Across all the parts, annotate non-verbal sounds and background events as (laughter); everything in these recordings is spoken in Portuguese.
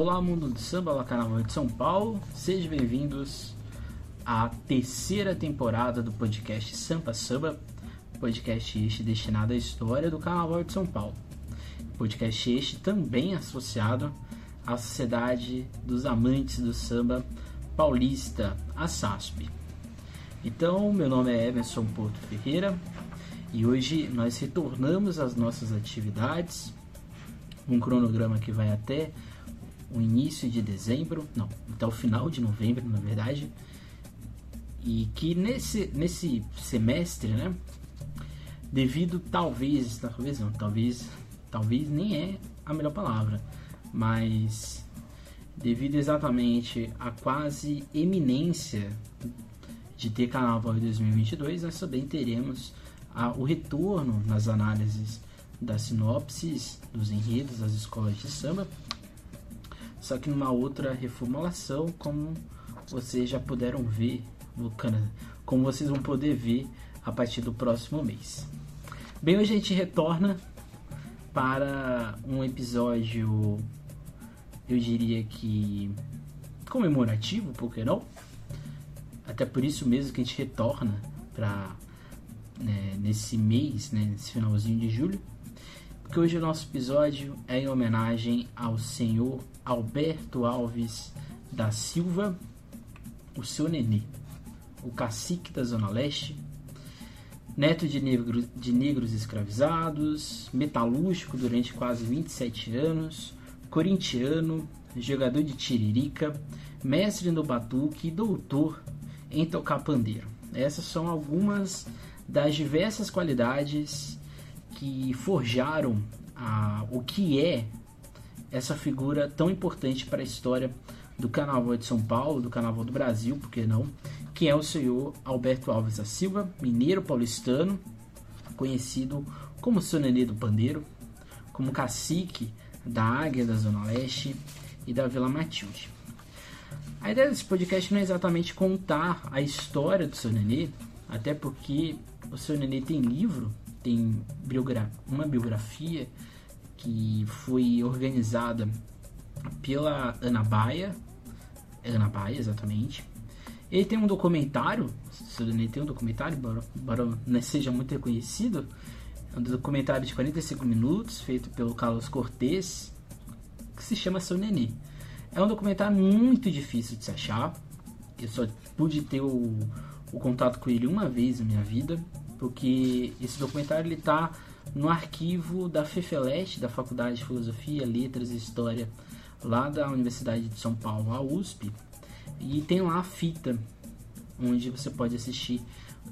Olá, mundo do samba, olá, carnaval de São Paulo. Sejam bem-vindos à terceira temporada do podcast Sampa Samba, podcast este destinado à história do carnaval de São Paulo. Podcast este também associado à Sociedade dos Amantes do Samba Paulista, a SASP. Então, meu nome é Emerson Porto Ferreira e hoje nós retornamos às nossas atividades, um cronograma que vai até o início de dezembro, não, até o final de novembro, na verdade, e que nesse, nesse semestre, né, devido talvez, talvez não, talvez, talvez nem é a melhor palavra, mas devido exatamente à quase eminência de ter Carnaval em 2022, nós também teremos a, o retorno nas análises das sinopses, dos enredos das escolas de samba, só que numa outra reformulação, como vocês já puderam ver, como vocês vão poder ver a partir do próximo mês. Bem, hoje a gente retorna para um episódio, eu diria que comemorativo, por que não? Até por isso mesmo que a gente retorna para né, nesse mês, né, nesse finalzinho de julho, porque hoje o nosso episódio é em homenagem ao senhor Alberto Alves da Silva, o seu nenê, o cacique da Zona Leste, neto de, negro, de negros escravizados, metalúrgico durante quase 27 anos, corintiano, jogador de tiririca, mestre no batuque e doutor em tocar pandeiro. Essas são algumas das diversas qualidades que forjaram a, o que é essa figura tão importante para a história do Carnaval de São Paulo, do Carnaval do Brasil, por que não? Que é o senhor Alberto Alves da Silva, mineiro paulistano, conhecido como seu Nenê do Pandeiro, como cacique da Águia da Zona Leste e da Vila Matilde. A ideia desse podcast não é exatamente contar a história do seu Nenê, até porque o seu Nenê tem livro, tem uma biografia que foi organizada pela Ana Baia, Ana Baia, exatamente. Ele tem um documentário, Nenê tem um documentário, embora, não seja muito reconhecido, é um documentário de 45 minutos, feito pelo Carlos Cortez, que se chama Seu Nenê. É um documentário muito difícil de se achar. Eu só pude ter o, o contato com ele uma vez na minha vida, porque esse documentário ele está no arquivo da FEFELEST, da Faculdade de Filosofia, Letras e História, lá da Universidade de São Paulo, a USP, e tem lá a fita onde você pode assistir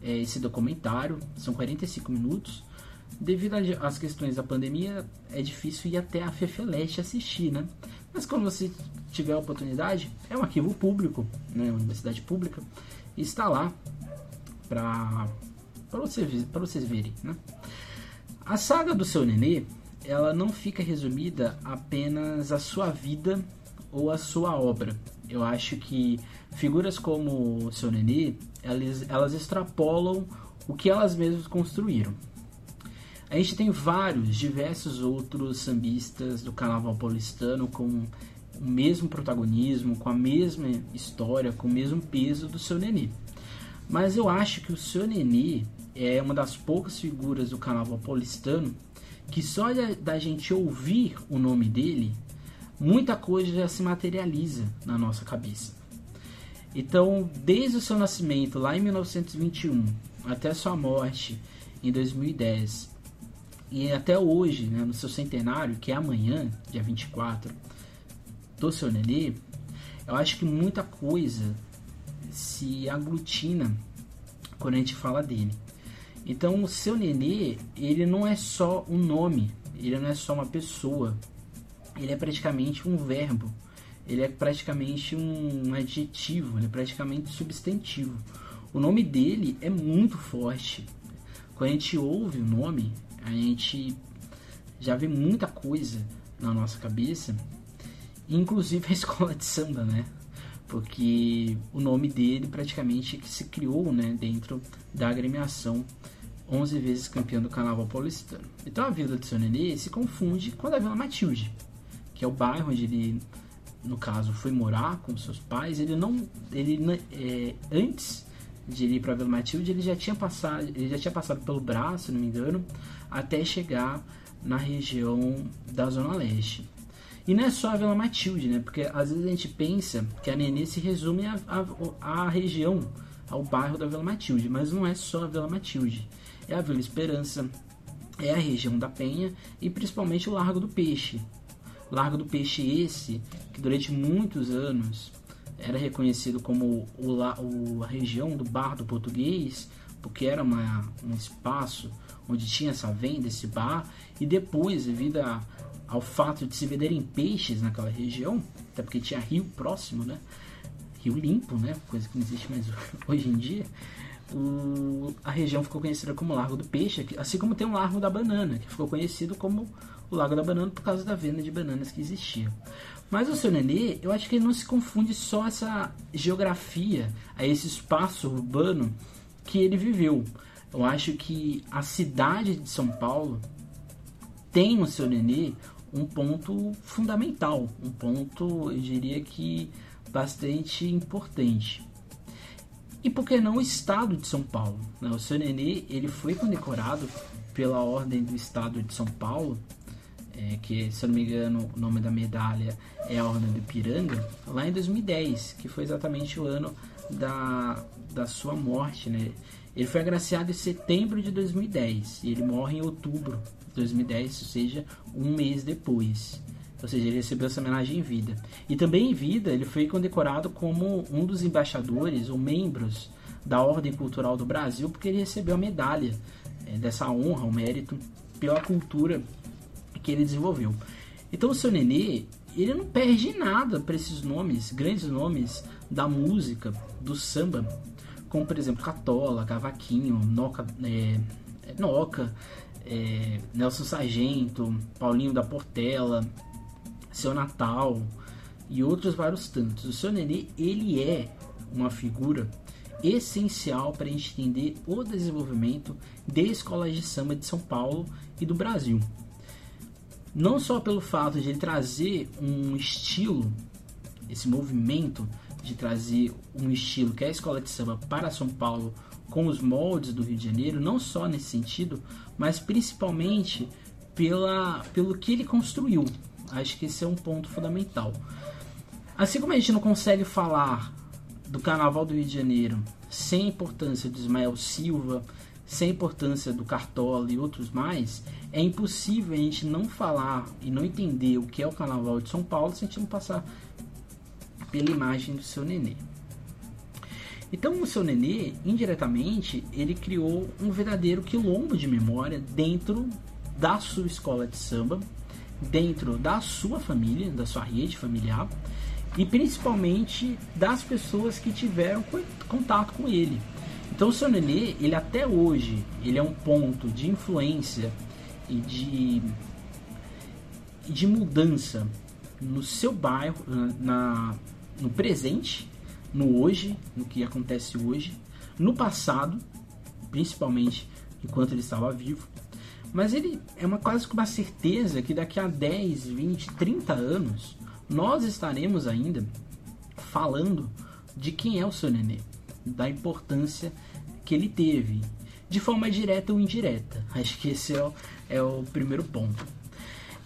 é, esse documentário, são 45 minutos. Devido às questões da pandemia, é difícil ir até a FEFELEST assistir, né? Mas quando você tiver a oportunidade, é um arquivo público, né? Universidade pública, está lá para vocês, vocês verem, né? A saga do seu nenê, ela não fica resumida apenas à sua vida ou à sua obra. Eu acho que figuras como o seu nenê, elas, elas extrapolam o que elas mesmas construíram. A gente tem vários, diversos outros sambistas do carnaval paulistano com o mesmo protagonismo, com a mesma história, com o mesmo peso do seu nenê. Mas eu acho que o seu nenê é uma das poucas figuras do carnaval paulistano que só da gente ouvir o nome dele, muita coisa já se materializa na nossa cabeça. Então, desde o seu nascimento lá em 1921 até sua morte em 2010 e até hoje, né, no seu centenário, que é amanhã, dia 24, do seu nenê, eu acho que muita coisa se aglutina quando a gente fala dele. Então o seu nenê, ele não é só um nome, ele não é só uma pessoa, ele é praticamente um verbo, ele é praticamente um adjetivo, ele é praticamente substantivo. O nome dele é muito forte. Quando a gente ouve o nome, a gente já vê muita coisa na nossa cabeça, inclusive a (laughs) escola de samba, né? Porque o nome dele praticamente se criou né, dentro da agremiação 11 vezes campeão do Carnaval Paulistano. Então a Vila de Seu Nenê se confunde com a Vila Matilde, que é o bairro onde ele no caso, foi morar com seus pais, ele não, ele é, antes de ir para Vila Matilde, ele já tinha passado, ele já tinha passado pelo braço, se não me engano, até chegar na região da Zona Leste. E não é só a Vila Matilde, né? Porque às vezes a gente pensa que a Nenê se resume à a, a, a, região, ao bairro da Vila Matilde, mas não é só a Vila Matilde. É a Vila Esperança, é a região da Penha e principalmente o Largo do Peixe. Largo do Peixe esse, que durante muitos anos era reconhecido como o, o, a região do bar do português, porque era uma, um espaço onde tinha essa venda, esse bar, e depois, devido a, ao fato de se venderem peixes naquela região, até porque tinha rio próximo, né? Rio limpo, né? Coisa que não existe mais (laughs) hoje em dia. O, a região ficou conhecida como Largo do Peixe, assim como tem o Largo da Banana, que ficou conhecido como o Lago da Banana por causa da venda de bananas que existia. Mas o seu Nenê, eu acho que ele não se confunde só essa geografia, a esse espaço urbano que ele viveu. Eu acho que a cidade de São Paulo tem no seu Nenê um ponto fundamental, um ponto, eu diria que bastante importante. E por que não o estado de São Paulo? Né? O seu Nenê ele foi condecorado pela Ordem do Estado de São Paulo, é, que se eu não me engano o nome da medalha é a Ordem do Ipiranga, lá em 2010, que foi exatamente o ano da, da sua morte. Né? Ele foi agraciado em setembro de 2010 e ele morre em outubro 2010, ou seja, um mês depois. Ou seja, ele recebeu essa homenagem em vida. E também em vida, ele foi condecorado como um dos embaixadores ou membros da Ordem Cultural do Brasil, porque ele recebeu a medalha é, dessa honra, o mérito pela cultura que ele desenvolveu. Então o seu Nenê, ele não perde nada para esses nomes, grandes nomes da música, do samba, como por exemplo Catola, Cavaquinho, Noca, é, Noca é, Nelson Sargento, Paulinho da Portela, Seu Natal e outros vários tantos. O seu Nenê, ele é uma figura essencial para a gente entender o desenvolvimento de escolas de samba de São Paulo e do Brasil. Não só pelo fato de ele trazer um estilo, esse movimento de trazer um estilo que é a escola de samba para São Paulo com os moldes do Rio de Janeiro, não só nesse sentido, mas principalmente pela, pelo que ele construiu. Acho que esse é um ponto fundamental. Assim como a gente não consegue falar do Carnaval do Rio de Janeiro sem a importância do Ismael Silva, sem a importância do Cartola e outros mais, é impossível a gente não falar e não entender o que é o Carnaval de São Paulo se a gente não passar pela imagem do seu nenê. Então o seu Nenê, indiretamente, ele criou um verdadeiro quilombo de memória dentro da sua escola de samba, dentro da sua família, da sua rede familiar e principalmente das pessoas que tiveram contato com ele. Então o seu Nenê, ele até hoje, ele é um ponto de influência e de, de mudança no seu bairro, na, no presente no hoje, no que acontece hoje, no passado, principalmente enquanto ele estava vivo. Mas ele é uma quase que uma certeza que daqui a 10, 20, 30 anos nós estaremos ainda falando de quem é o seu nenê, da importância que ele teve, de forma direta ou indireta. Acho que esse é o, é o primeiro ponto.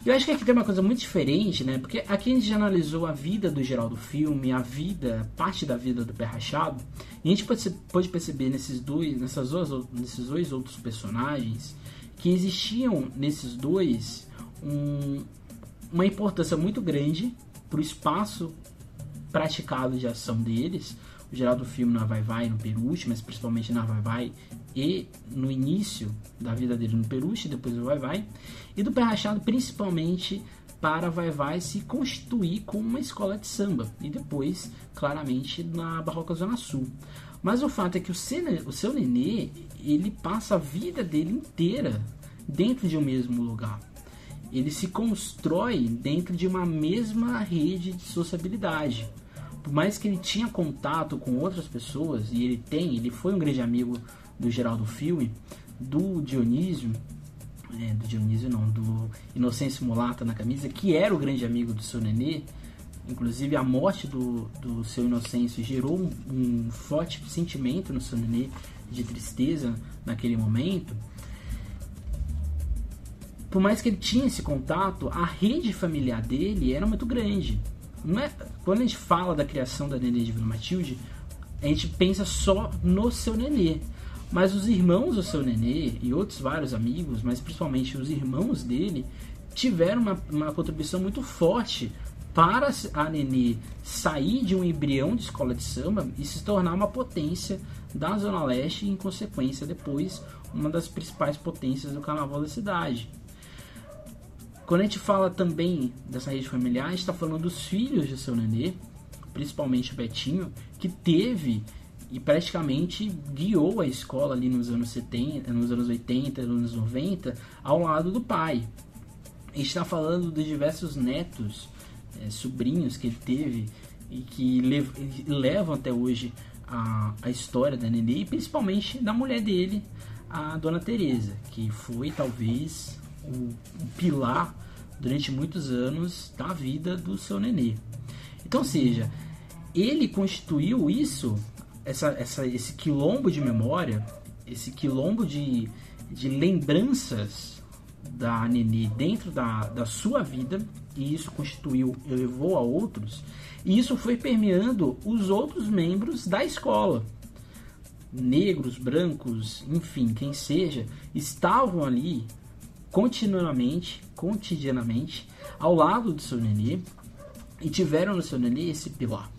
Eu acho que aqui tem uma coisa muito diferente, né? Porque aqui a gente já analisou a vida do Geraldo Filme, a vida, parte da vida do Pé Rachado, e a gente pode, pode perceber nesses dois, nessas duas, nesses dois outros personagens que existiam nesses dois um, uma importância muito grande para o espaço praticado de ação deles. O Geraldo Filme na Vai Vai no Peruche, mas principalmente na Vai Vai e no início da vida dele no Peruche, depois do Vai Vai, e do Pé Rachado principalmente para Vai Vai se constituir como uma escola de samba e depois, claramente, na Barroca Zona Sul. Mas o fato é que o seu, o seu Nenê, ele passa a vida dele inteira dentro de um mesmo lugar. Ele se constrói dentro de uma mesma rede de sociabilidade. Por mais que ele tinha contato com outras pessoas, e ele tem, ele foi um grande amigo do Geraldo Filme, do Dionísio, é, do Dionísio não, do Inocêncio Mulata na camisa, que era o grande amigo do seu Nenê, Inclusive, a morte do, do seu Inocêncio gerou um, um forte sentimento no seu nenê de tristeza naquele momento. Por mais que ele tinha esse contato, a rede familiar dele era muito grande. Não é, quando a gente fala da criação da Nenê de Vila Matilde, a gente pensa só no seu nenê. Mas os irmãos do seu nenê e outros vários amigos, mas principalmente os irmãos dele, tiveram uma, uma contribuição muito forte para a Nenê sair de um embrião de escola de samba e se tornar uma potência da Zona Leste e, em consequência, depois uma das principais potências do carnaval da cidade. Quando a gente fala também dessa rede familiar, a gente está falando dos filhos de seu Nenê, principalmente o Betinho, que teve e praticamente guiou a escola ali nos anos 70, nos anos 80, nos anos 90, ao lado do pai. A gente está falando de diversos netos, é, sobrinhos que ele teve e que lev levam até hoje a, a história da Nenê e principalmente da mulher dele, a Dona Teresa, que foi talvez o, o pilar durante muitos anos da vida do seu Nenê. Então, seja, ele constituiu isso, essa, essa, esse quilombo de memória, esse quilombo de, de lembranças da Nenê dentro da, da sua vida, e isso constituiu, elevou a outros, e isso foi permeando os outros membros da escola. Negros, brancos, enfim, quem seja, estavam ali continuamente, cotidianamente, ao lado do seu nenê, e tiveram no seu nenê esse pilar.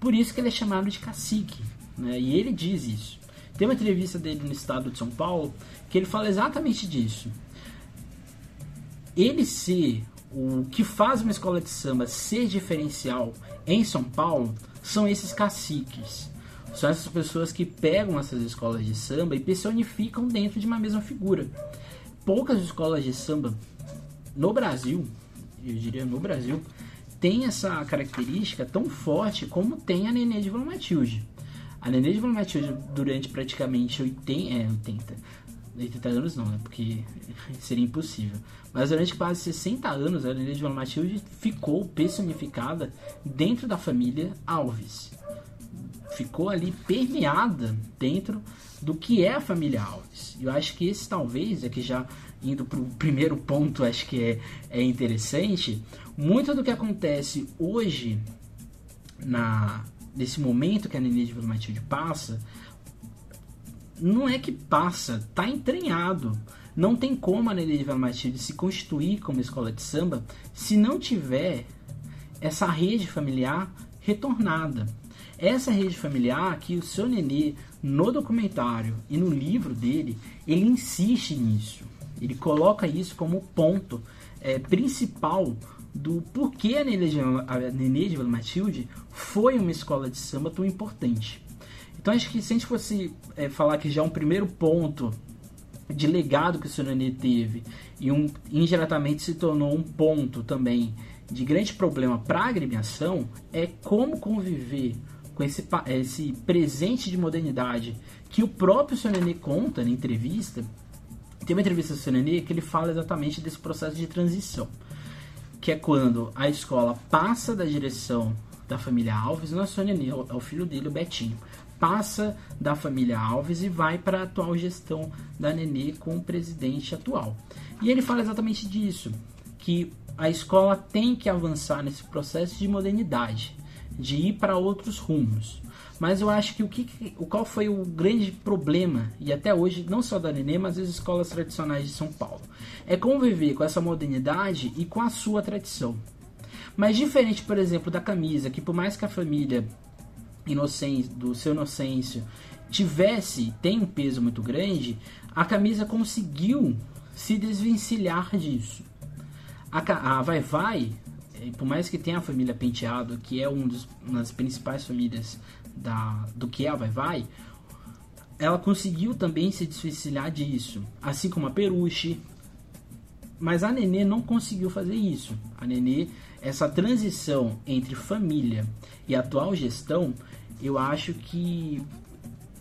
Por isso que ele é chamado de cacique, né? e ele diz isso. Tem uma entrevista dele no estado de São Paulo que ele fala exatamente disso. Ele ser o que faz uma escola de samba ser diferencial em São Paulo são esses caciques. São essas pessoas que pegam essas escolas de samba e personificam dentro de uma mesma figura. Poucas escolas de samba no Brasil, eu diria no Brasil, tem essa característica tão forte como tem a Nenê de Vila Matilde. A Nenê de Vila Matilde, durante praticamente 80, é, 80, 80 anos não, né? Porque (laughs) seria impossível. Mas durante quase 60 anos, a Nenê de Vila Matilde ficou personificada dentro da família Alves. Ficou ali permeada dentro do que é a família Alves. Eu acho que esse talvez, é que já indo para o primeiro ponto, acho que é, é interessante, muito do que acontece hoje, na nesse momento que a Nenê de Vila Matilde passa, não é que passa, tá entranhado. Não tem como a Nenê de Matilde se constituir como escola de samba se não tiver essa rede familiar retornada. Essa rede familiar que o seu Nenê, no documentário e no livro dele, ele insiste nisso. Ele coloca isso como ponto é, principal do porquê a Nenê de, Matilde foi uma escola de samba tão importante. Então acho que se a gente fosse é, falar que já é um primeiro ponto de legado que o seu Nenê teve e um, indiretamente se tornou um ponto também de grande problema para a agremiação é como conviver com esse, esse presente de modernidade que o próprio seu Nenê conta na entrevista. Tem uma entrevista do seu Nenê que ele fala exatamente desse processo de transição que é quando a escola passa da direção da família Alves, não é só Nenê, é o filho dele, o Betinho, passa da família Alves e vai para a atual gestão da Nenê com o presidente atual. E ele fala exatamente disso, que a escola tem que avançar nesse processo de modernidade, de ir para outros rumos. Mas eu acho que o que o qual foi o grande problema e até hoje não só da Nenê, mas das escolas tradicionais de São Paulo, é conviver com essa modernidade e com a sua tradição. Mas diferente, por exemplo, da camisa, que por mais que a família inocência, do seu inocêncio tivesse tem um peso muito grande, a camisa conseguiu se desvencilhar disso. A, a Vai Vai, eh, por mais que tenha a família Penteado, que é um dos, uma das principais famílias da, do que é a Vai Vai, ela conseguiu também se desvencilhar disso, assim como a Peruche. Mas a Nenê não conseguiu fazer isso. A Nenê, essa transição entre família e atual gestão, eu acho que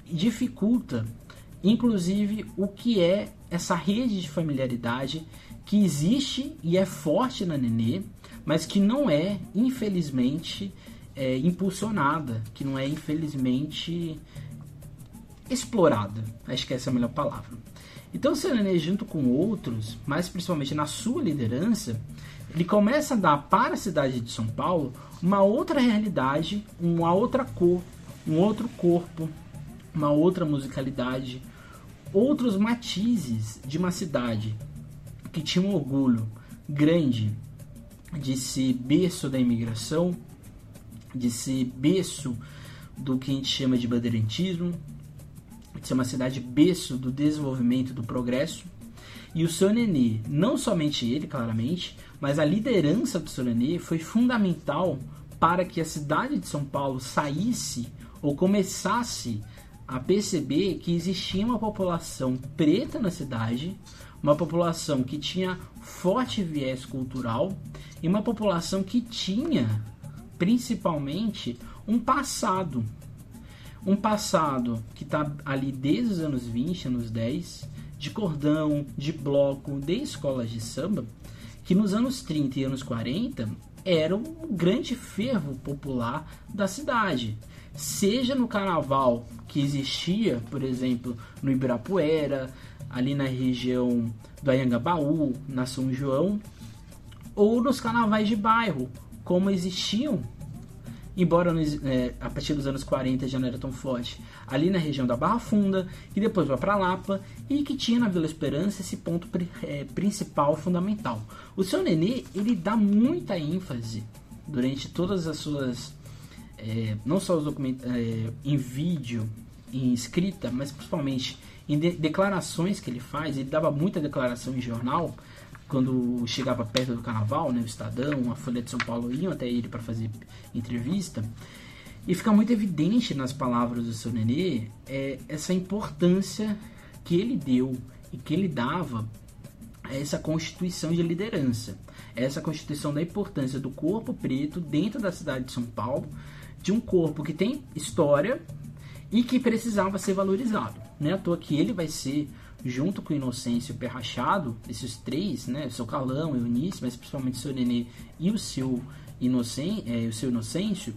dificulta, inclusive, o que é essa rede de familiaridade que existe e é forte na Nenê, mas que não é, infelizmente, é, impulsionada, que não é, infelizmente, explorada. Acho que essa é a melhor palavra. Então, o Serenê, junto com outros, mas principalmente na sua liderança, ele começa a dar para a cidade de São Paulo uma outra realidade, uma outra cor, um outro corpo, uma outra musicalidade, outros matizes de uma cidade que tinha um orgulho grande de ser berço da imigração, de ser berço do que a gente chama de bandeirantismo, de ser uma cidade berço do desenvolvimento, do progresso. E o seu Nenê, não somente ele, claramente, mas a liderança do seu Nenê foi fundamental para que a cidade de São Paulo saísse ou começasse a perceber que existia uma população preta na cidade, uma população que tinha forte viés cultural e uma população que tinha principalmente um passado. Um passado que está ali desde os anos 20, anos 10, de cordão, de bloco, de escolas de samba, que nos anos 30 e anos 40 era um grande fervo popular da cidade. Seja no carnaval que existia, por exemplo, no Ibirapuera, ali na região do Anhangabaú, na São João, ou nos carnavais de bairro, como existiam, embora é, a partir dos anos 40 já não era tão forte, ali na região da Barra Funda, e depois vai para Lapa, e que tinha na Vila Esperança esse ponto é, principal, fundamental. O seu Nenê, ele dá muita ênfase durante todas as suas, é, não só os documentos é, em vídeo, em escrita, mas principalmente em de declarações que ele faz, ele dava muita declaração em jornal, quando chegava perto do carnaval, né, o Estadão, a Folha de São Paulo iam até ele para fazer entrevista. E fica muito evidente nas palavras do seu Nenê é, essa importância que ele deu e que ele dava a essa constituição de liderança. Essa constituição da importância do corpo preto dentro da cidade de São Paulo, de um corpo que tem história e que precisava ser valorizado. Não é à toa que ele vai ser, junto com o Inocêncio e o Perrachado, esses três, né, o seu Calão, o Eunice, mas principalmente o seu Nenê e o seu, Inocen, é, o seu Inocêncio,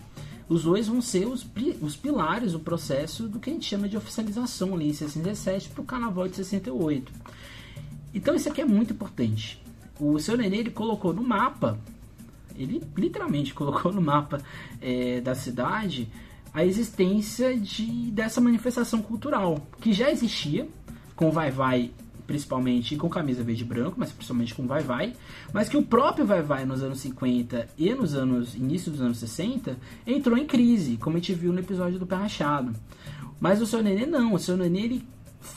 os dois vão ser os, os pilares do processo do que a gente chama de oficialização ali em 67 para o Carnaval de 68. Então isso aqui é muito importante. O seu Nenê ele colocou no mapa, ele literalmente (laughs) colocou no mapa é, da cidade a existência de, dessa manifestação cultural, que já existia, com Vai Vai principalmente com camisa verde e branco, mas principalmente com Vai Vai, mas que o próprio Vai Vai nos anos 50 e nos anos início dos anos 60 entrou em crise, como a gente viu no episódio do Pé Rachado. Mas o seu Nenê não, o seu Nenê ele,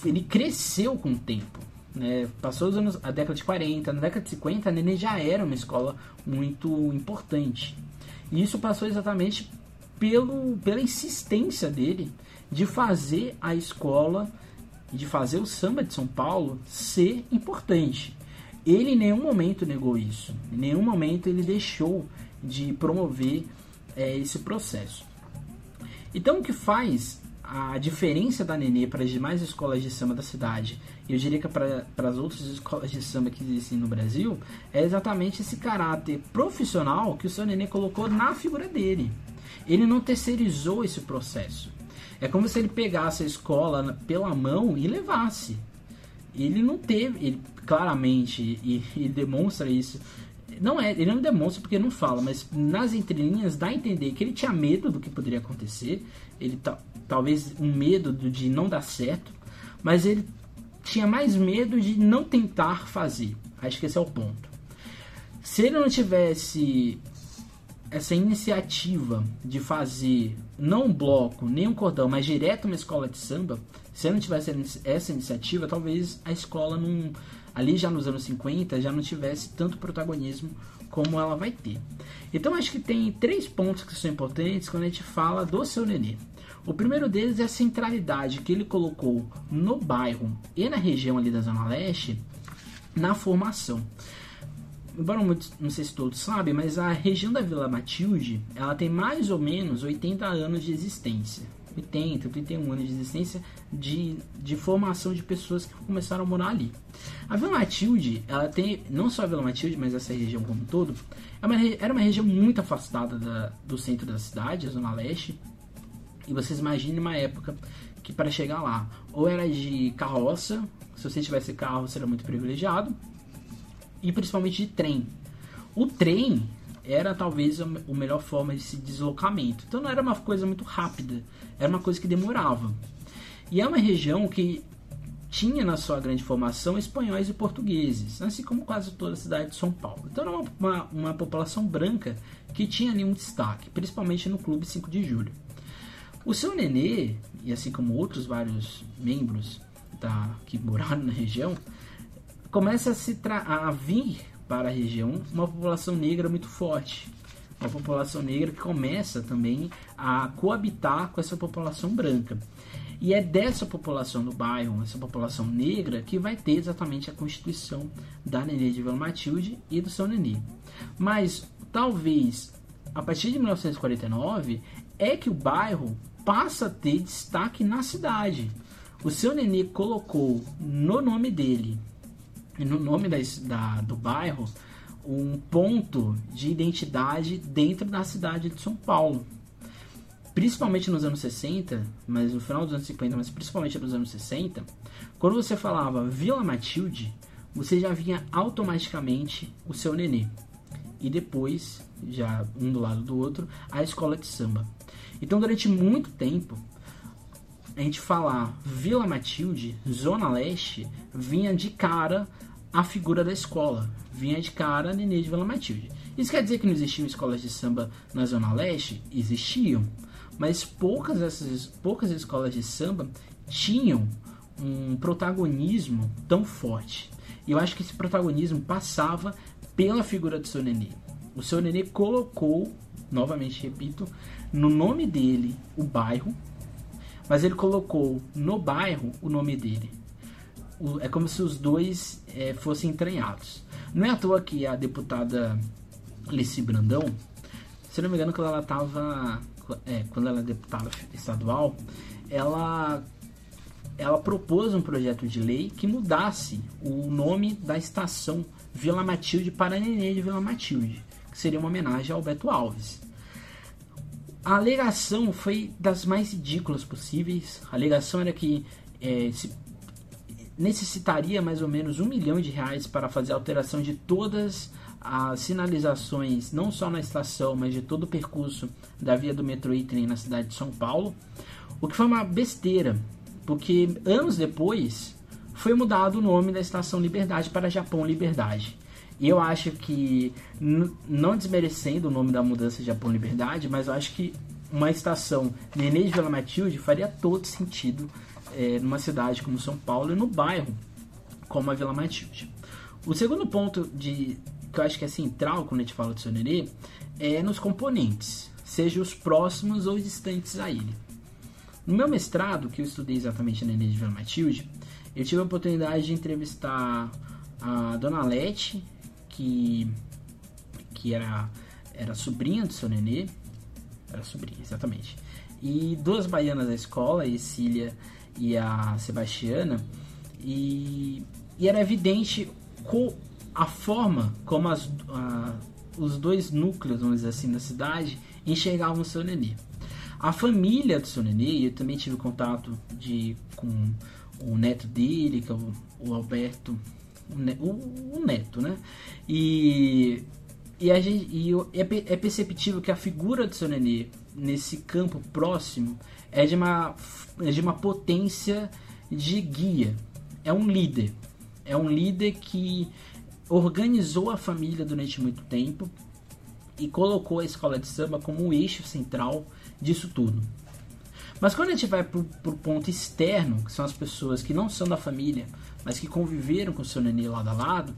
ele cresceu com o tempo. Né? Passou os anos, a década de 40, na década de 50 a Nenê já era uma escola muito importante. E isso passou exatamente pelo, pela insistência dele de fazer a escola, de fazer o samba de São Paulo ser importante. Ele em nenhum momento negou isso, em nenhum momento ele deixou de promover é, esse processo. Então, o que faz a diferença da Nenê para as demais escolas de samba da cidade, e eu diria que para as outras escolas de samba que existem no Brasil, é exatamente esse caráter profissional que o seu Nenê colocou na figura dele. Ele não terceirizou esse processo. É como se ele pegasse a escola pela mão e levasse. Ele não teve, ele claramente e, demonstra isso. Não é, ele não demonstra porque não fala, mas nas entrelinhas dá a entender que ele tinha medo do que poderia acontecer. Ele talvez um medo de não dar certo, mas ele tinha mais medo de não tentar fazer. Acho que esse é o ponto. Se ele não tivesse essa iniciativa de fazer não um bloco, nem um cordão, mas direto uma escola de samba, se não tivesse essa iniciativa, talvez a escola não, ali já nos anos 50 já não tivesse tanto protagonismo como ela vai ter. Então acho que tem três pontos que são importantes quando a gente fala do seu nenê. O primeiro deles é a centralidade que ele colocou no bairro e na região ali da Zona Leste na formação embora não sei se todos sabem, mas a região da Vila Matilde, ela tem mais ou menos 80 anos de existência. 80, 81 anos de existência de, de formação de pessoas que começaram a morar ali. A Vila Matilde, ela tem, não só a Vila Matilde, mas essa região como um todo, é uma, era uma região muito afastada da, do centro da cidade, a Zona Leste. E vocês imaginem uma época que para chegar lá, ou era de carroça, se você tivesse carro, você era muito privilegiado, e principalmente de trem. O trem era talvez a melhor forma de se deslocamento. Então não era uma coisa muito rápida, era uma coisa que demorava. E é uma região que tinha na sua grande formação espanhóis e portugueses, assim como quase toda a cidade de São Paulo. Então era uma, uma, uma população branca que tinha ali um destaque, principalmente no Clube 5 de Julho. O seu Nenê, e assim como outros vários membros da, que moraram na região, começa a, se a vir para a região uma população negra muito forte. Uma população negra que começa também a coabitar com essa população branca. E é dessa população do bairro, essa população negra, que vai ter exatamente a constituição da Nenê de Vila Matilde e do São Nenê. Mas talvez a partir de 1949 é que o bairro passa a ter destaque na cidade. O seu Nenê colocou no nome dele no nome da, do bairro um ponto de identidade dentro da cidade de São Paulo. Principalmente nos anos 60, mas no final dos anos 50, mas principalmente nos anos 60, quando você falava Vila Matilde, você já vinha automaticamente o seu nenê. E depois, já um do lado do outro, a escola de samba. Então, durante muito tempo, a gente falar Vila Matilde, Zona Leste, vinha de cara a figura da escola, vinha de cara a Nenê de Vila Matilde. Isso quer dizer que não existiam escolas de samba na Zona Leste? Existiam, mas poucas, essas, poucas escolas de samba tinham um protagonismo tão forte. E eu acho que esse protagonismo passava pela figura do seu Nenê. O seu Nenê colocou, novamente repito, no nome dele o bairro, mas ele colocou no bairro o nome dele. O, é como se os dois é, fossem entranhados. Não é à toa que a deputada Alice Brandão, se não me engano, quando ela estava. É, quando ela é deputada estadual, ela ela propôs um projeto de lei que mudasse o nome da estação Vila Matilde para Nenê de Vila Matilde, que seria uma homenagem ao Beto Alves. A alegação foi das mais ridículas possíveis. A alegação era que é, necessitaria mais ou menos um milhão de reais para fazer a alteração de todas as sinalizações, não só na estação, mas de todo o percurso da via do metrô e na cidade de São Paulo. O que foi uma besteira, porque anos depois foi mudado o nome da estação Liberdade para Japão Liberdade. E eu acho que, não desmerecendo o nome da mudança de Japão Liberdade, mas eu acho que uma estação Nenê de Vila Matilde faria todo sentido é, numa cidade como São Paulo e no bairro como a Vila Matilde. O segundo ponto de que eu acho que é central quando a gente fala de Nenê é nos componentes, seja os próximos ou distantes a ele. No meu mestrado, que eu estudei exatamente na Nenê de Vila Matilde, eu tive a oportunidade de entrevistar a Dona Lete, que, que era, era sobrinha do seu nenê. Era sobrinha, exatamente. E duas baianas da escola, a Cecília e a Sebastiana. E, e era evidente com a forma como as, a, os dois núcleos, vamos dizer assim, da cidade enxergavam o seu nenê. A família do seu nenê, eu também tive contato de, com o neto dele, que é o, o Alberto o, o neto, né? E, e, a gente, e é, é perceptível que a figura do seu nenê nesse campo próximo é de uma, é de uma potência de guia. É um líder. É um líder que organizou a família durante muito tempo e colocou a escola de samba como o eixo central disso tudo. Mas quando a gente vai para o ponto externo, que são as pessoas que não são da família, mas que conviveram com o seu nenê lado a lado,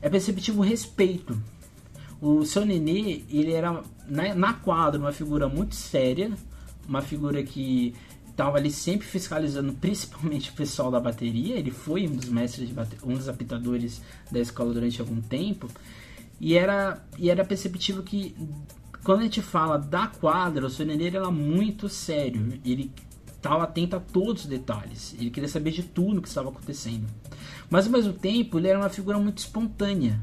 é perceptível o respeito. O seu nenê, ele era na, na quadra uma figura muito séria, uma figura que estava ali sempre fiscalizando principalmente o pessoal da bateria. Ele foi um dos mestres, bate... um dos apitadores da escola durante algum tempo. E era, e era perceptível que quando a gente fala da quadra, o seu Nenê era muito sério. Ele estava atento a todos os detalhes. Ele queria saber de tudo o que estava acontecendo. Mas ao mesmo tempo, ele era uma figura muito espontânea,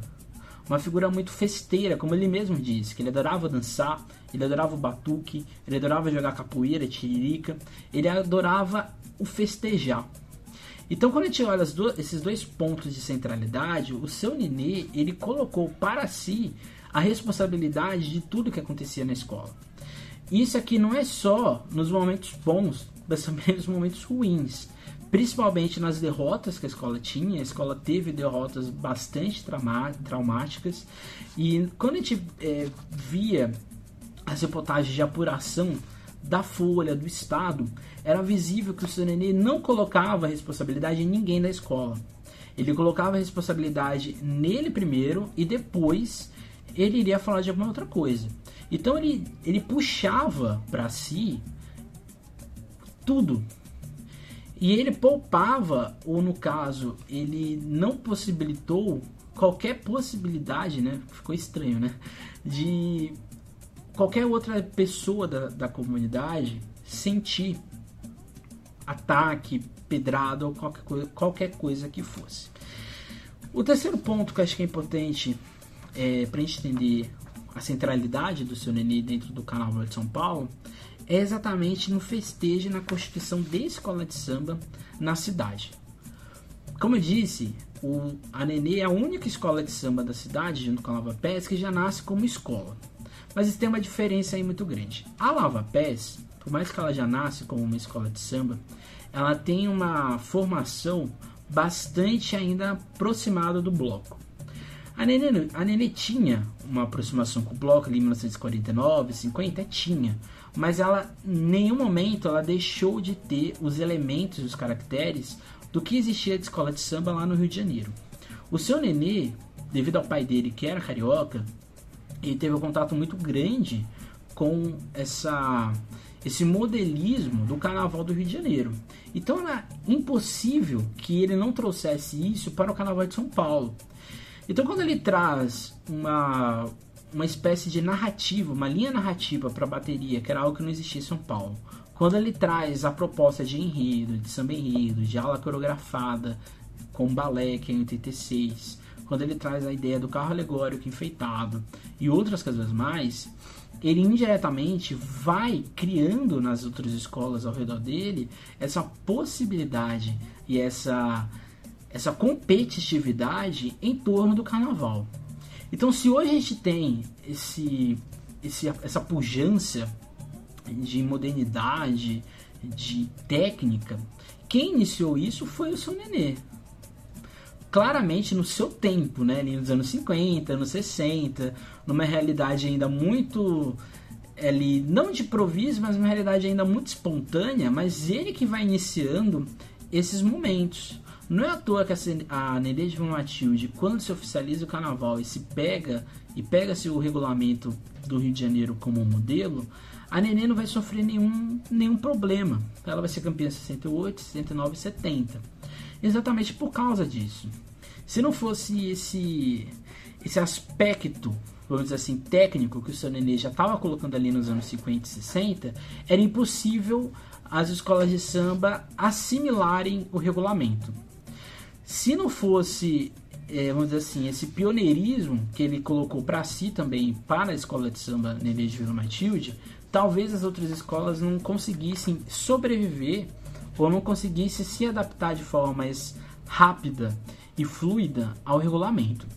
uma figura muito festeira, como ele mesmo disse, que ele adorava dançar, ele adorava o batuque, ele adorava jogar capoeira, tiririca, ele adorava o festejar. Então, quando a gente olha esses dois pontos de centralidade, o seu Nenê ele colocou para si a responsabilidade de tudo que acontecia na escola. Isso aqui não é só nos momentos bons, mas também (laughs) nos momentos ruins. Principalmente nas derrotas que a escola tinha, a escola teve derrotas bastante traumáticas. E quando a gente é, via as reportagens de apuração da Folha, do Estado, era visível que o seu Nenê não colocava a responsabilidade em ninguém da escola. Ele colocava a responsabilidade nele primeiro e depois ele iria falar de alguma outra coisa. Então ele, ele puxava para si tudo. E ele poupava, ou no caso, ele não possibilitou qualquer possibilidade, né? Ficou estranho, né? De qualquer outra pessoa da, da comunidade sentir ataque, pedrada ou qualquer coisa, qualquer coisa que fosse. O terceiro ponto que eu acho que é importante é, para entender a centralidade do seu nenê dentro do Carnaval de São Paulo é exatamente no festejo na constituição de escola de samba na cidade. Como eu disse, o, a Nenê é a única escola de samba da cidade, junto com a Lava Pés, que já nasce como escola. Mas tem uma diferença aí muito grande. A Lava Pés, por mais que ela já nasce como uma escola de samba, ela tem uma formação bastante ainda aproximada do bloco. A Nenê, a Nenê tinha uma aproximação com o bloco ali em 1949, 50, tinha, mas ela em nenhum momento ela deixou de ter os elementos os caracteres do que existia de escola de samba lá no Rio de Janeiro. O seu Nenê, devido ao pai dele que era carioca, ele teve um contato muito grande com essa esse modelismo do carnaval do Rio de Janeiro. Então era impossível que ele não trouxesse isso para o carnaval de São Paulo. Então quando ele traz uma uma espécie de narrativa, uma linha narrativa para a bateria, que era algo que não existia em São Paulo. Quando ele traz a proposta de enredo, de samba enredo, de aula coreografada com balé, que é em 86, quando ele traz a ideia do carro alegórico enfeitado e outras coisas mais, ele indiretamente vai criando nas outras escolas ao redor dele essa possibilidade e essa essa competitividade em torno do carnaval. Então, se hoje a gente tem esse, esse essa pujança de modernidade, de técnica, quem iniciou isso foi o seu Nenê. Claramente no seu tempo, né? Ali nos anos 50, anos 60, numa realidade ainda muito ali, não de improviso, mas uma realidade ainda muito espontânea, mas ele que vai iniciando esses momentos. Não é à toa que a Nenê de Matilde, quando se oficializa o carnaval e se pega e pega-se o regulamento do Rio de Janeiro como modelo, a Nenê não vai sofrer nenhum, nenhum problema. Ela vai ser campeã em 68, 69 e 70. Exatamente por causa disso. Se não fosse esse, esse aspecto, vamos dizer assim, técnico que o seu Nenê já estava colocando ali nos anos 50 e 60, era impossível as escolas de samba assimilarem o regulamento. Se não fosse, é, vamos dizer assim, esse pioneirismo que ele colocou para si também, para a escola de samba Nenê de Vila Matilde, talvez as outras escolas não conseguissem sobreviver ou não conseguissem se adaptar de forma mais rápida e fluida ao regulamento.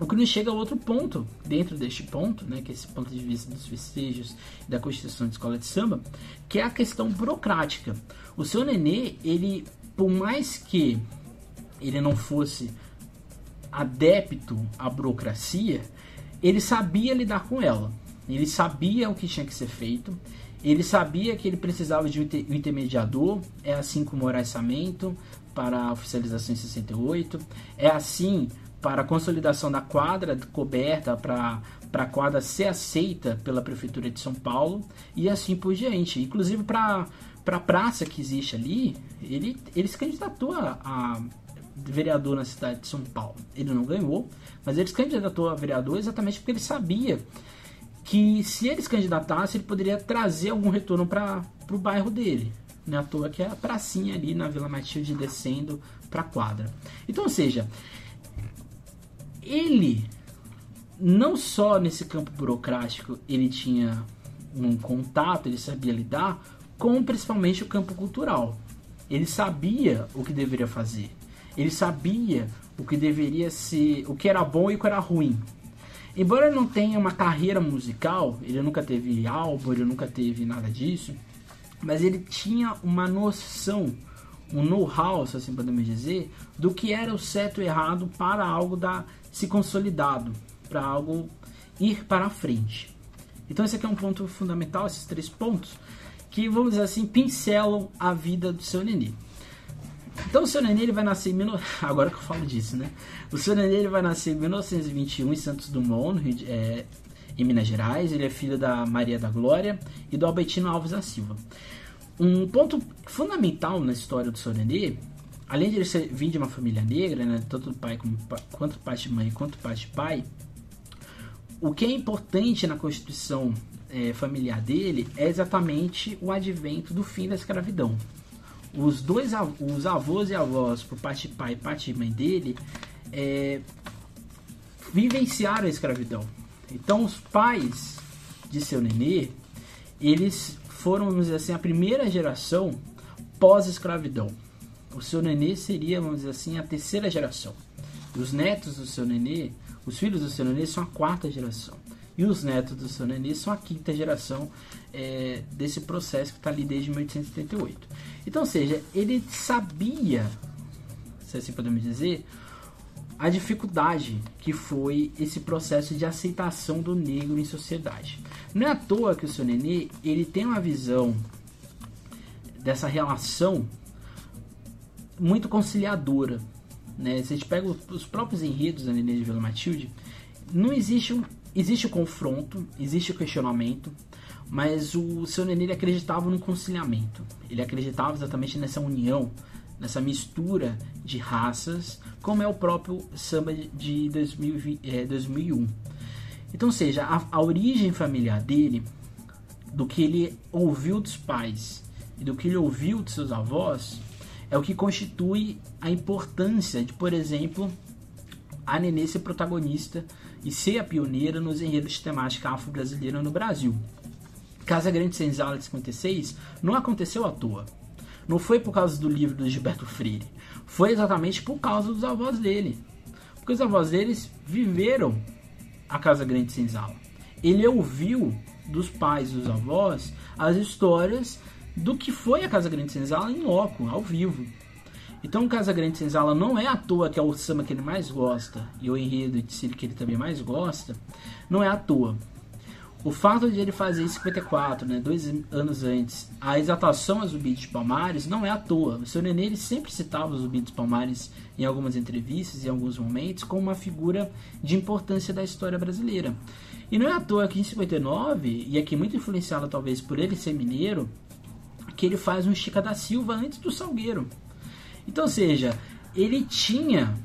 O que nos chega a outro ponto, dentro deste ponto, né, que é esse ponto de vista dos e da constituição de escola de samba, que é a questão burocrática. O seu nenê, ele, por mais que ele não fosse adepto à burocracia, ele sabia lidar com ela. Ele sabia o que tinha que ser feito. Ele sabia que ele precisava de um intermediador, é assim como o orçamento para a oficialização em 68, é assim para a consolidação da quadra coberta para para a quadra ser aceita pela prefeitura de São Paulo e assim por diante. Inclusive para para a praça que existe ali, ele, ele se candidatou a, a vereador na cidade de São Paulo. Ele não ganhou, mas ele se candidatou a vereador exatamente porque ele sabia que se ele se candidatasse, ele poderia trazer algum retorno para o bairro dele. Não é à toa que é a pracinha ali na Vila Matilde descendo para a quadra. Então, ou seja, ele não só nesse campo burocrático ele tinha um contato, ele sabia lidar, como principalmente o campo cultural. Ele sabia o que deveria fazer. Ele sabia o que deveria ser, o que era bom e o que era ruim. Embora ele não tenha uma carreira musical, ele nunca teve álbum, ele nunca teve nada disso, mas ele tinha uma noção, um know-how, se assim podemos dizer, do que era o certo e errado para algo da se consolidado, para algo ir para frente. Então esse aqui é um ponto fundamental, esses três pontos, que vamos dizer assim, pincelam a vida do seu nenê. Então o seu nenê ele vai nascer em (laughs) agora que eu falo disso, né? O seu nenê ele vai nascer em 1921 em Santos Dumont, no de... é... em Minas Gerais. Ele é filho da Maria da Glória e do Albertino Alves da Silva. Um ponto fundamental na história do seu nenê, além de ele ser, vir de uma família negra, né, tanto pai como quanto parte de mãe quanto parte de pai, o que é importante na constituição é, familiar dele é exatamente o advento do fim da escravidão. Os dois os avós e avós, por parte de pai e parte de mãe dele, é, vivenciaram a escravidão. Então, os pais de seu nenê, eles foram, vamos dizer assim, a primeira geração pós-escravidão. O seu nenê seria, vamos dizer assim, a terceira geração. Os netos do seu nenê, os filhos do seu nenê são a quarta geração. E os netos do seu nenê são a quinta geração é, desse processo que está ali desde 1878. Então, seja, ele sabia, se assim podemos dizer, a dificuldade que foi esse processo de aceitação do negro em sociedade. Não é à toa que o seu nenê ele tem uma visão dessa relação muito conciliadora. Né? Se a gente pega os próprios enredos da Nenê de Vila Matilde, não existe um, existe o confronto, existe o questionamento, mas o seu Nenê acreditava no conciliamento. Ele acreditava exatamente nessa união, nessa mistura de raças, como é o próprio samba de 2000, é, 2001. Então, seja, a, a origem familiar dele, do que ele ouviu dos pais e do que ele ouviu de seus avós, é o que constitui a importância de, por exemplo, a Nenê ser protagonista e ser a pioneira nos enredos de temática afro-brasileira no Brasil. Casa Grande Senzala de 56 não aconteceu à toa. Não foi por causa do livro do Gilberto Freire. Foi exatamente por causa dos avós dele. Porque os avós deles viveram a Casa Grande Senzala. Ele ouviu dos pais dos avós as histórias do que foi a Casa Grande Senzala em loco, ao vivo. Então, Casa Grande Senzala não é à toa que é o samba que ele mais gosta e o enredo de Círio que ele também mais gosta, não é à toa. O fato de ele fazer em 54, né, dois anos antes, a exaltação a Zumbi de Palmares não é à toa. O seu Nenê ele sempre citava o Zumbi de Palmares em algumas entrevistas, em alguns momentos, como uma figura de importância da história brasileira. E não é à toa que em 59, e aqui muito influenciado talvez por ele ser mineiro, que ele faz um Chica da Silva antes do Salgueiro. Então, ou seja, ele tinha,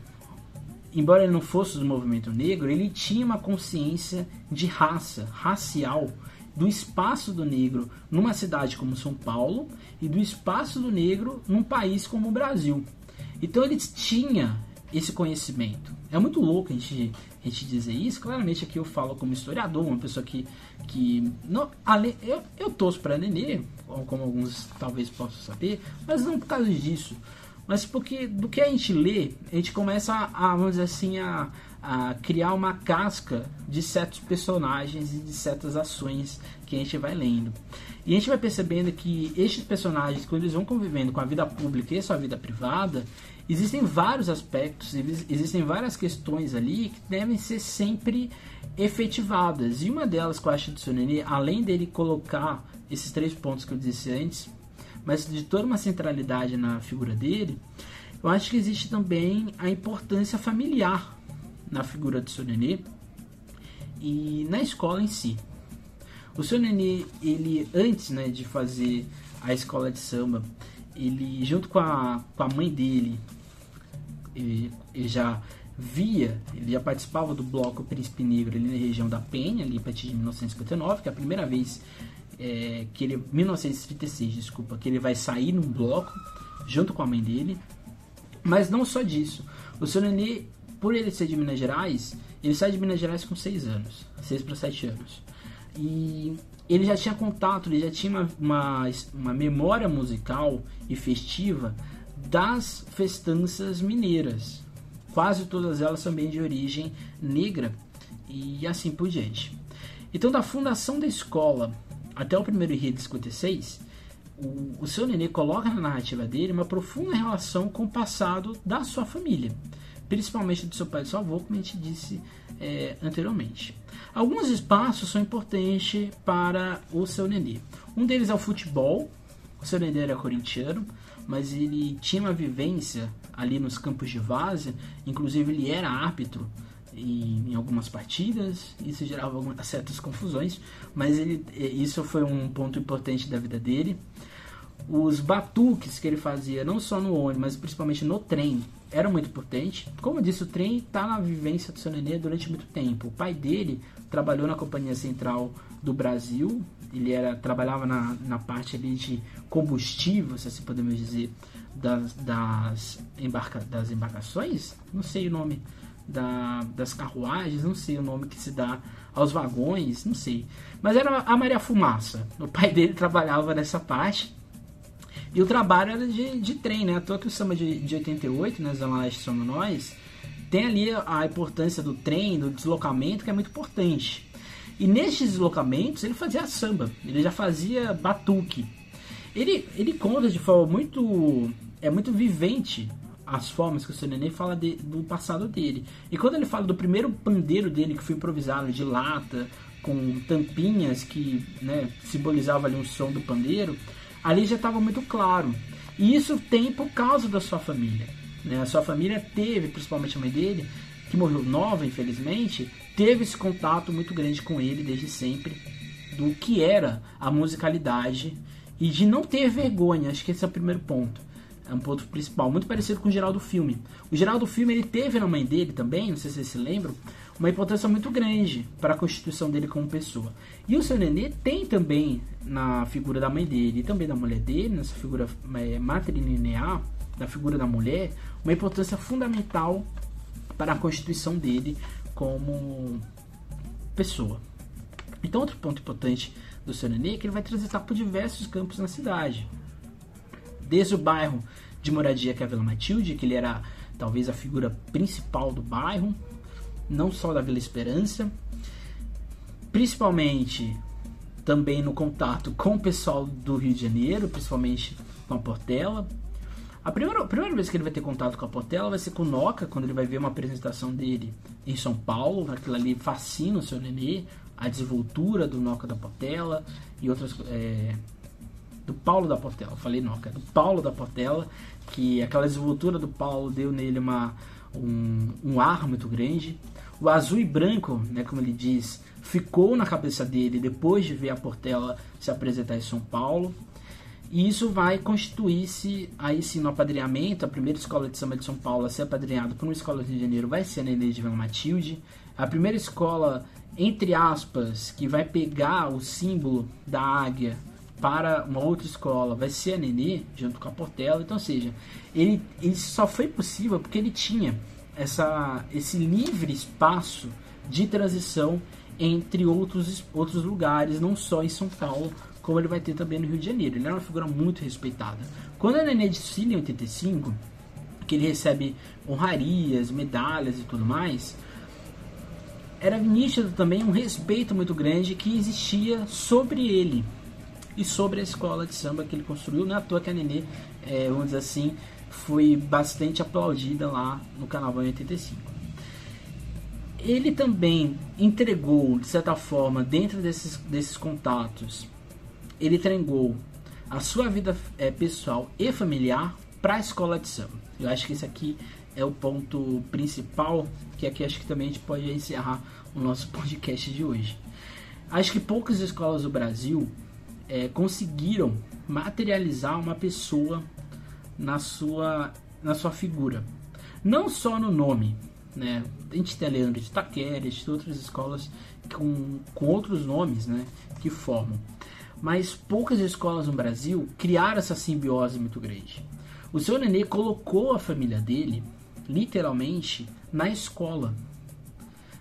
embora ele não fosse do movimento negro, ele tinha uma consciência de raça, racial, do espaço do negro numa cidade como São Paulo e do espaço do negro num país como o Brasil. Então ele tinha esse conhecimento. É muito louco a gente, a gente dizer isso. Claramente aqui eu falo como historiador, uma pessoa que, que não, ale, eu, eu torço para Nenê, como alguns talvez possam saber, mas não por causa disso mas porque do que a gente lê, a gente começa a, vamos dizer assim, a, a criar uma casca de certos personagens e de certas ações que a gente vai lendo. E a gente vai percebendo que estes personagens, quando eles vão convivendo com a vida pública e sua vida privada, existem vários aspectos, existem várias questões ali que devem ser sempre efetivadas. E uma delas que eu acho do seu Nenê, além dele colocar esses três pontos que eu disse antes, mas de toda uma centralidade na figura dele, eu acho que existe também a importância familiar na figura do seu nenê e na escola em si. O seu nenê, ele antes né, de fazer a escola de samba, ele junto com a, com a mãe dele, ele, ele já via, ele já participava do bloco Príncipe Negro ali na região da Penha, ali a partir de 1959, que é a primeira vez é, que ele 1936, desculpa, que ele vai sair num bloco junto com a mãe dele. Mas não só disso. O seu Nenê, por ele ser de Minas Gerais, ele sai de Minas Gerais com 6 anos, 6 para 7 anos. E ele já tinha contato, ele já tinha uma, uma, uma memória musical e festiva das festanças mineiras. Quase todas elas também de origem negra e assim por diante. Então, da fundação da escola até o primeiro enredo de 56, o, o seu nenê coloca na narrativa dele uma profunda relação com o passado da sua família, principalmente do seu pai e do seu avô, como a gente disse é, anteriormente. Alguns espaços são importantes para o seu nenê. Um deles é o futebol. O seu nenê era corintiano, mas ele tinha uma vivência ali nos campos de várzea, inclusive ele era árbitro em, em, algumas partidas, isso gerava algumas certas confusões, mas ele, isso foi um ponto importante da vida dele. Os batuques que ele fazia, não só no ônibus, mas principalmente no trem, eram muito importantes. Como eu disse, o trem está na vivência do seu nenê durante muito tempo. O pai dele trabalhou na Companhia Central do Brasil, ele era, trabalhava na, na parte ali de combustível, se assim podemos dizer, das, das, embarca, das embarcações, não sei o nome da, das carruagens, não sei o nome que se dá aos vagões, não sei. Mas era a Maria Fumaça. O pai (laughs) dele trabalhava nessa parte. E o trabalho era de, de trem, né? Que o samba de, de 88, né? Zona Leste Somos Nós, tem ali a importância do trem, do deslocamento, que é muito importante. E nesses deslocamentos ele fazia samba, ele já fazia batuque. Ele, ele conta de forma muito. é muito vivente as formas que o seu neném fala de, do passado dele. E quando ele fala do primeiro pandeiro dele que foi improvisado de lata, com tampinhas que né, simbolizavam ali um som do pandeiro, ali já estava muito claro. E isso tem por causa da sua família. Né? A sua família teve, principalmente a mãe dele, que morreu nova, infelizmente, teve esse contato muito grande com ele desde sempre do que era a musicalidade e de não ter vergonha. Acho que esse é o primeiro ponto é um ponto principal, muito parecido com o Geraldo Filme. O Geraldo Filme ele teve na mãe dele também, não sei se vocês se lembram, uma importância muito grande para a constituição dele como pessoa. E o seu Nenê tem também na figura da mãe dele e também da mulher dele, nessa figura é, matrilinear, da figura da mulher, uma importância fundamental para a constituição dele como pessoa. Então, outro ponto importante do seu Nenê é que ele vai transitar por diversos campos na cidade desde o bairro de moradia que é a Vila Matilde, que ele era talvez a figura principal do bairro, não só da Vila Esperança, principalmente também no contato com o pessoal do Rio de Janeiro, principalmente com a Portela. A primeira, a primeira vez que ele vai ter contato com a Portela vai ser com o Noca, quando ele vai ver uma apresentação dele em São Paulo, aquilo ali fascina o seu nenê, a desenvoltura do Noca da Portela e outras é, do Paulo da Portela, falei não, cara, do Paulo da Portela, que aquela desenvoltura do Paulo deu nele uma, um, um ar muito grande. O azul e branco, né, como ele diz, ficou na cabeça dele depois de ver a Portela se apresentar em São Paulo. E isso vai constituir-se aí sim no apadrinhamento. A primeira escola de samba de São Paulo a ser apadrinhada por uma escola do Rio de Janeiro vai ser a Nenê de Vila Matilde. A primeira escola, entre aspas, que vai pegar o símbolo da águia para uma outra escola vai ser a Nenê, junto com a Portela. Então, ou seja, ele, ele só foi possível porque ele tinha essa, esse livre espaço de transição entre outros, outros lugares, não só em São Paulo, como ele vai ter também no Rio de Janeiro. Ele era uma figura muito respeitada. Quando a Nenê desfila em 85, que ele recebe honrarias, medalhas e tudo mais, era nítido também um respeito muito grande que existia sobre ele e sobre a escola de samba que ele construiu. Não é à toa que a Nenê, é, vamos dizer assim, foi bastante aplaudida lá no Carnaval em 85. Ele também entregou, de certa forma, dentro desses, desses contatos, ele entregou a sua vida é, pessoal e familiar para a escola de samba. Eu acho que esse aqui é o ponto principal, que aqui acho que também a gente pode encerrar o nosso (laughs) podcast de hoje. Acho que poucas escolas do Brasil é, conseguiram materializar uma pessoa na sua, na sua figura. Não só no nome, né? A gente tem Leandro de Taqueres, outras escolas com, com outros nomes, né? Que formam. mas poucas escolas no Brasil criaram essa simbiose muito grande. O seu Nenê colocou a família dele, literalmente, na escola.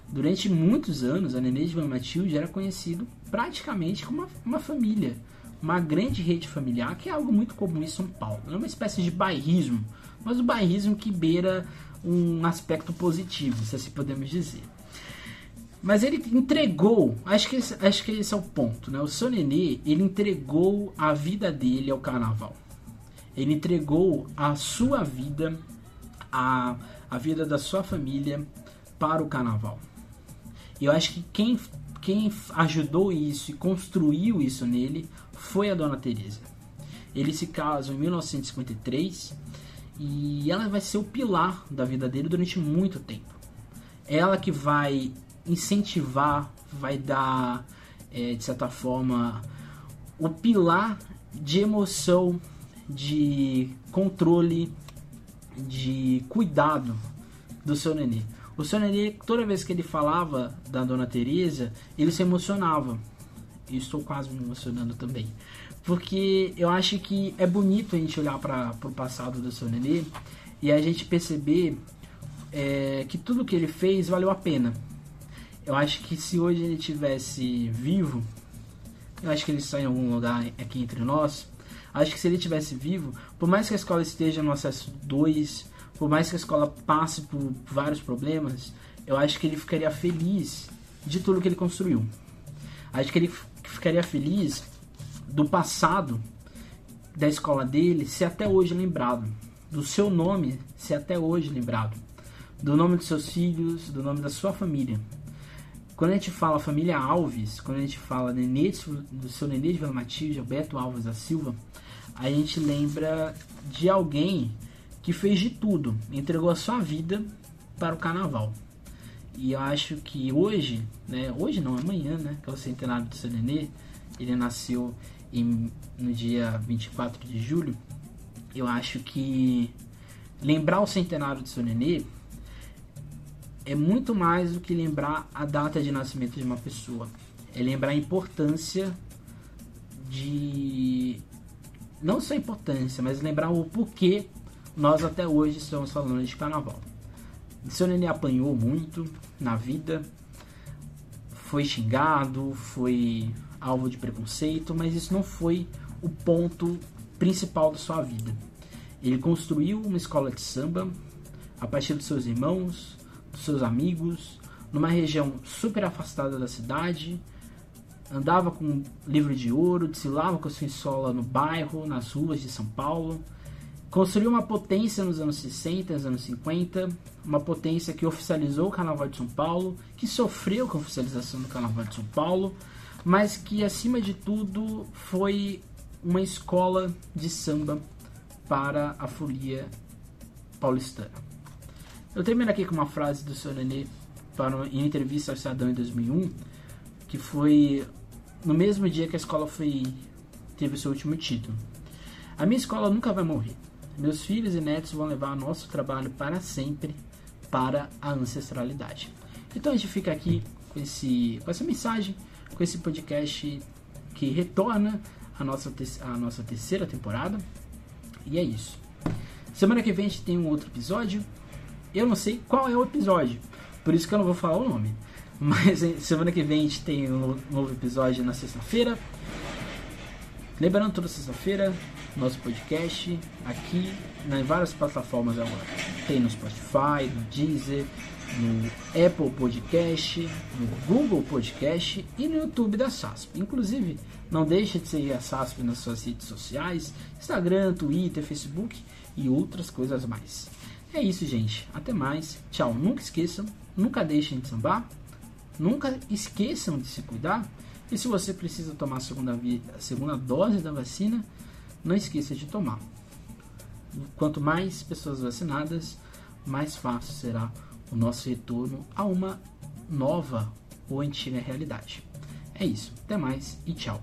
Durante muitos anos, a Nenê de Matilde era conhecido praticamente como uma, uma família, uma grande rede familiar, que é algo muito comum em São Paulo. É uma espécie de bairrismo, mas o bairrismo que beira um aspecto positivo, se assim podemos dizer. Mas ele entregou, acho que, esse, acho que esse é o ponto, né? O seu Nenê, ele entregou a vida dele ao carnaval. Ele entregou a sua vida, a, a vida da sua família para o carnaval. E eu acho que quem, quem ajudou isso e construiu isso nele foi a Dona Teresa. Eles se casam em 1953 e ela vai ser o pilar da vida dele durante muito tempo. Ela que vai incentivar, vai dar, é, de certa forma, o pilar de emoção, de controle, de cuidado do seu nenê. O nenê, toda vez que ele falava da Dona Teresa, ele se emocionava. E estou quase me emocionando também. Porque eu acho que é bonito a gente olhar para o passado do nenê e a gente perceber é, que tudo que ele fez valeu a pena. Eu acho que se hoje ele tivesse vivo, eu acho que ele está em algum lugar aqui entre nós. Acho que se ele tivesse vivo, por mais que a escola esteja no acesso 2, por mais que a escola passe por vários problemas, eu acho que ele ficaria feliz de tudo que ele construiu. Acho que ele ficaria feliz do passado da escola dele ser até hoje lembrado, do seu nome ser até hoje lembrado, do nome dos seus filhos, do nome da sua família. Quando a gente fala família Alves, quando a gente fala nenê, do seu Nenê de Vila Matilde, Alberto Alves da Silva, a gente lembra de alguém que fez de tudo, entregou a sua vida para o carnaval. E eu acho que hoje, né, hoje não, amanhã, né, que é o centenário do seu Nenê, ele nasceu em, no dia 24 de julho, eu acho que lembrar o centenário do seu Nenê é muito mais do que lembrar a data de nascimento de uma pessoa. É lembrar a importância de. Não só a importância, mas lembrar o porquê nós até hoje estamos falando de carnaval. Nenê apanhou muito na vida, foi xingado, foi alvo de preconceito, mas isso não foi o ponto principal da sua vida. Ele construiu uma escola de samba a partir dos seus irmãos, dos seus amigos, numa região super afastada da cidade, andava com livro de ouro, desfilava com a sua escola no bairro, nas ruas de São Paulo, construiu uma potência nos anos 60, nos anos 50, uma potência que oficializou o Carnaval de São Paulo, que sofreu com a oficialização do Carnaval de São Paulo, mas que acima de tudo foi uma escola de samba para a folia paulistana. Eu termino aqui com uma frase do Sr. Nenê para em entrevista ao Estadão em 2001, que foi no mesmo dia que a escola foi teve o seu último título. A minha escola nunca vai morrer. Meus filhos e netos vão levar nosso trabalho para sempre para a ancestralidade. Então a gente fica aqui com, esse, com essa mensagem com esse podcast que retorna a nossa, a nossa terceira temporada. E é isso. Semana que vem a gente tem um outro episódio. Eu não sei qual é o episódio, por isso que eu não vou falar o nome. (laughs) Mas semana que vem a gente tem um novo episódio na sexta-feira. Lembrando, toda sexta-feira, nosso podcast aqui em várias plataformas agora. Tem no Spotify, no Deezer, no Apple Podcast, no Google Podcast e no YouTube da SASP. Inclusive, não deixe de seguir a SASP nas suas redes sociais, Instagram, Twitter, Facebook e outras coisas mais. É isso, gente. Até mais. Tchau. Nunca esqueçam, nunca deixem de sambar, nunca esqueçam de se cuidar. E se você precisa tomar a segunda, a segunda dose da vacina, não esqueça de tomar. Quanto mais pessoas vacinadas, mais fácil será o nosso retorno a uma nova ou antiga realidade. É isso, até mais e tchau.